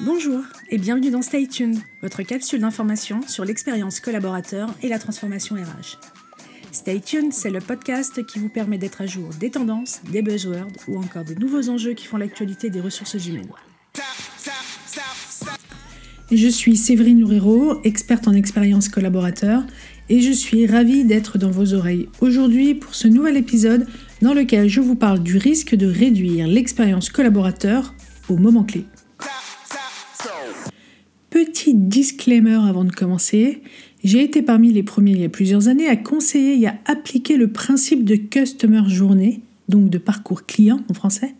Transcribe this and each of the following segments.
Bonjour et bienvenue dans Stay Tuned, votre capsule d'information sur l'expérience collaborateur et la transformation RH. Stay Tuned, c'est le podcast qui vous permet d'être à jour des tendances, des buzzwords ou encore des nouveaux enjeux qui font l'actualité des ressources humaines. Je suis Séverine Loureiro, experte en expérience collaborateur, et je suis ravie d'être dans vos oreilles aujourd'hui pour ce nouvel épisode dans lequel je vous parle du risque de réduire l'expérience collaborateur au moment clé. Petit disclaimer avant de commencer, j'ai été parmi les premiers il y a plusieurs années à conseiller et à appliquer le principe de Customer Journée, donc de parcours client en français,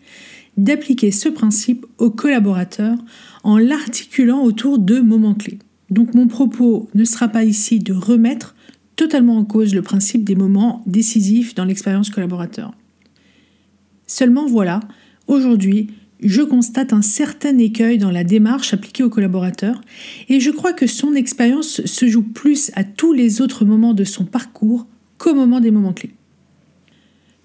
d'appliquer ce principe aux collaborateurs en l'articulant autour de moments clés. Donc mon propos ne sera pas ici de remettre totalement en cause le principe des moments décisifs dans l'expérience collaborateur. Seulement voilà, aujourd'hui, je constate un certain écueil dans la démarche appliquée aux collaborateurs et je crois que son expérience se joue plus à tous les autres moments de son parcours qu'au moment des moments clés.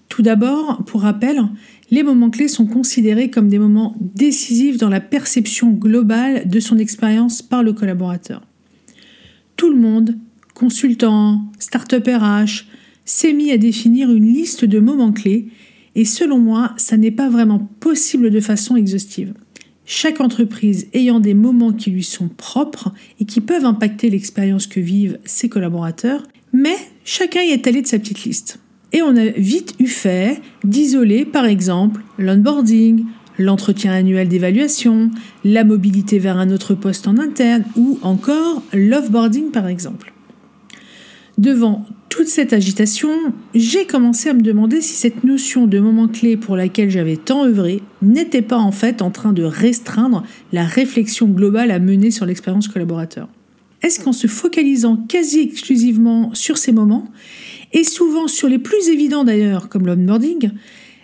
Tout d'abord, pour rappel, les moments clés sont considérés comme des moments décisifs dans la perception globale de son expérience par le collaborateur. Tout le monde, consultant, start-up RH, s'est mis à définir une liste de moments clés et selon moi, ça n'est pas vraiment possible de façon exhaustive. Chaque entreprise ayant des moments qui lui sont propres et qui peuvent impacter l'expérience que vivent ses collaborateurs, mais chacun y est allé de sa petite liste. Et on a vite eu fait d'isoler par exemple l'onboarding, l'entretien annuel d'évaluation, la mobilité vers un autre poste en interne ou encore l'offboarding par exemple. Devant toute cette agitation, j'ai commencé à me demander si cette notion de moment clé pour laquelle j'avais tant œuvré n'était pas en fait en train de restreindre la réflexion globale à mener sur l'expérience collaborateur. Est-ce qu'en se focalisant quasi exclusivement sur ces moments, et souvent sur les plus évidents d'ailleurs, comme l'onboarding,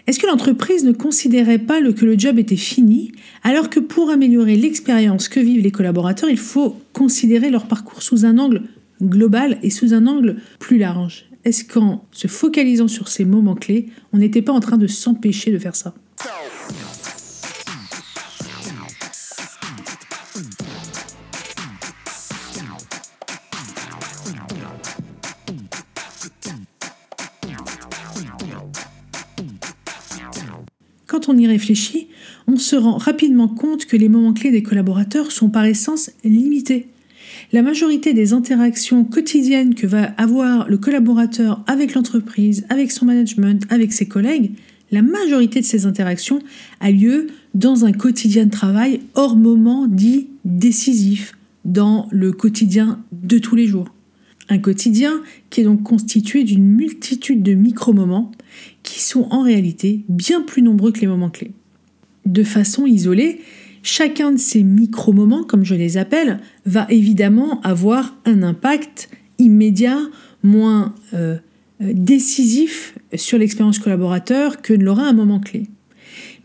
est-ce que l'entreprise ne considérait pas que le job était fini, alors que pour améliorer l'expérience que vivent les collaborateurs, il faut considérer leur parcours sous un angle global et sous un angle plus large. Est-ce qu'en se focalisant sur ces moments clés, on n'était pas en train de s'empêcher de faire ça? Quand on y réfléchit, on se rend rapidement compte que les moments clés des collaborateurs sont par essence limités la majorité des interactions quotidiennes que va avoir le collaborateur avec l'entreprise, avec son management, avec ses collègues, la majorité de ces interactions a lieu dans un quotidien de travail hors moment dit décisif, dans le quotidien de tous les jours. Un quotidien qui est donc constitué d'une multitude de micro-moments qui sont en réalité bien plus nombreux que les moments clés. De façon isolée, Chacun de ces micro-moments, comme je les appelle, va évidemment avoir un impact immédiat, moins euh, décisif sur l'expérience collaborateur que ne l'aura un moment clé.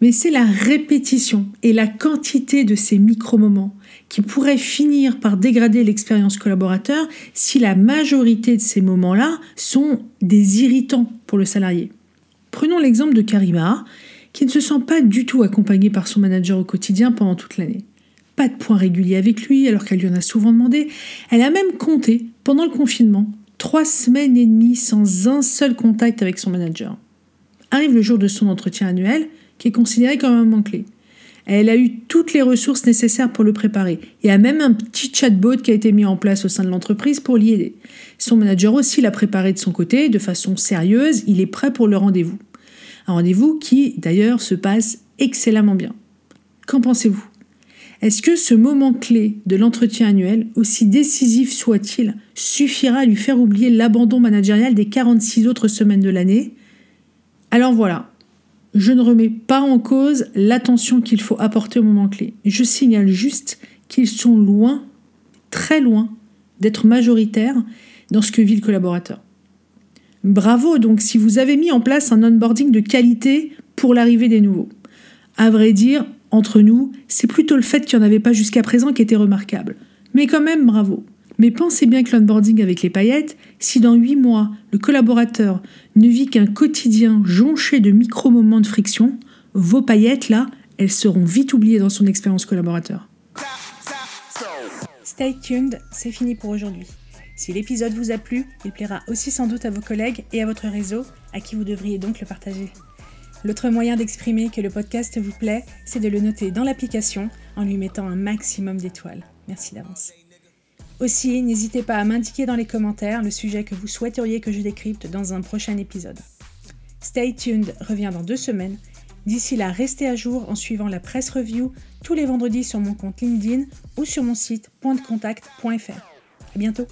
Mais c'est la répétition et la quantité de ces micro-moments qui pourraient finir par dégrader l'expérience collaborateur si la majorité de ces moments-là sont des irritants pour le salarié. Prenons l'exemple de Karima, qui ne se sent pas du tout accompagnée par son manager au quotidien pendant toute l'année. Pas de points réguliers avec lui alors qu'elle lui en a souvent demandé. Elle a même compté, pendant le confinement, trois semaines et demie sans un seul contact avec son manager. Arrive le jour de son entretien annuel, qui est considéré comme un moment clé. Elle a eu toutes les ressources nécessaires pour le préparer et a même un petit chatbot qui a été mis en place au sein de l'entreprise pour l'y aider. Son manager aussi l'a préparé de son côté de façon sérieuse, il est prêt pour le rendez-vous. Un rendez-vous qui, d'ailleurs, se passe excellemment bien. Qu'en pensez-vous? Est-ce que ce moment clé de l'entretien annuel, aussi décisif soit-il, suffira à lui faire oublier l'abandon managérial des 46 autres semaines de l'année? Alors voilà, je ne remets pas en cause l'attention qu'il faut apporter au moment clé. Je signale juste qu'ils sont loin, très loin, d'être majoritaires dans ce que vit le collaborateur. Bravo donc si vous avez mis en place un onboarding de qualité pour l'arrivée des nouveaux. À vrai dire, entre nous, c'est plutôt le fait qu'il n'y en avait pas jusqu'à présent qui était remarquable. Mais quand même, bravo. Mais pensez bien que l'onboarding avec les paillettes, si dans 8 mois, le collaborateur ne vit qu'un quotidien jonché de micro-moments de friction, vos paillettes, là, elles seront vite oubliées dans son expérience collaborateur. Stay tuned, c'est fini pour aujourd'hui. Si l'épisode vous a plu, il plaira aussi sans doute à vos collègues et à votre réseau, à qui vous devriez donc le partager. L'autre moyen d'exprimer que le podcast vous plaît, c'est de le noter dans l'application en lui mettant un maximum d'étoiles. Merci d'avance. Aussi, n'hésitez pas à m'indiquer dans les commentaires le sujet que vous souhaiteriez que je décrypte dans un prochain épisode. Stay tuned revient dans deux semaines. D'ici là, restez à jour en suivant la presse review tous les vendredis sur mon compte LinkedIn ou sur mon site pointdecontact.fr. À bientôt!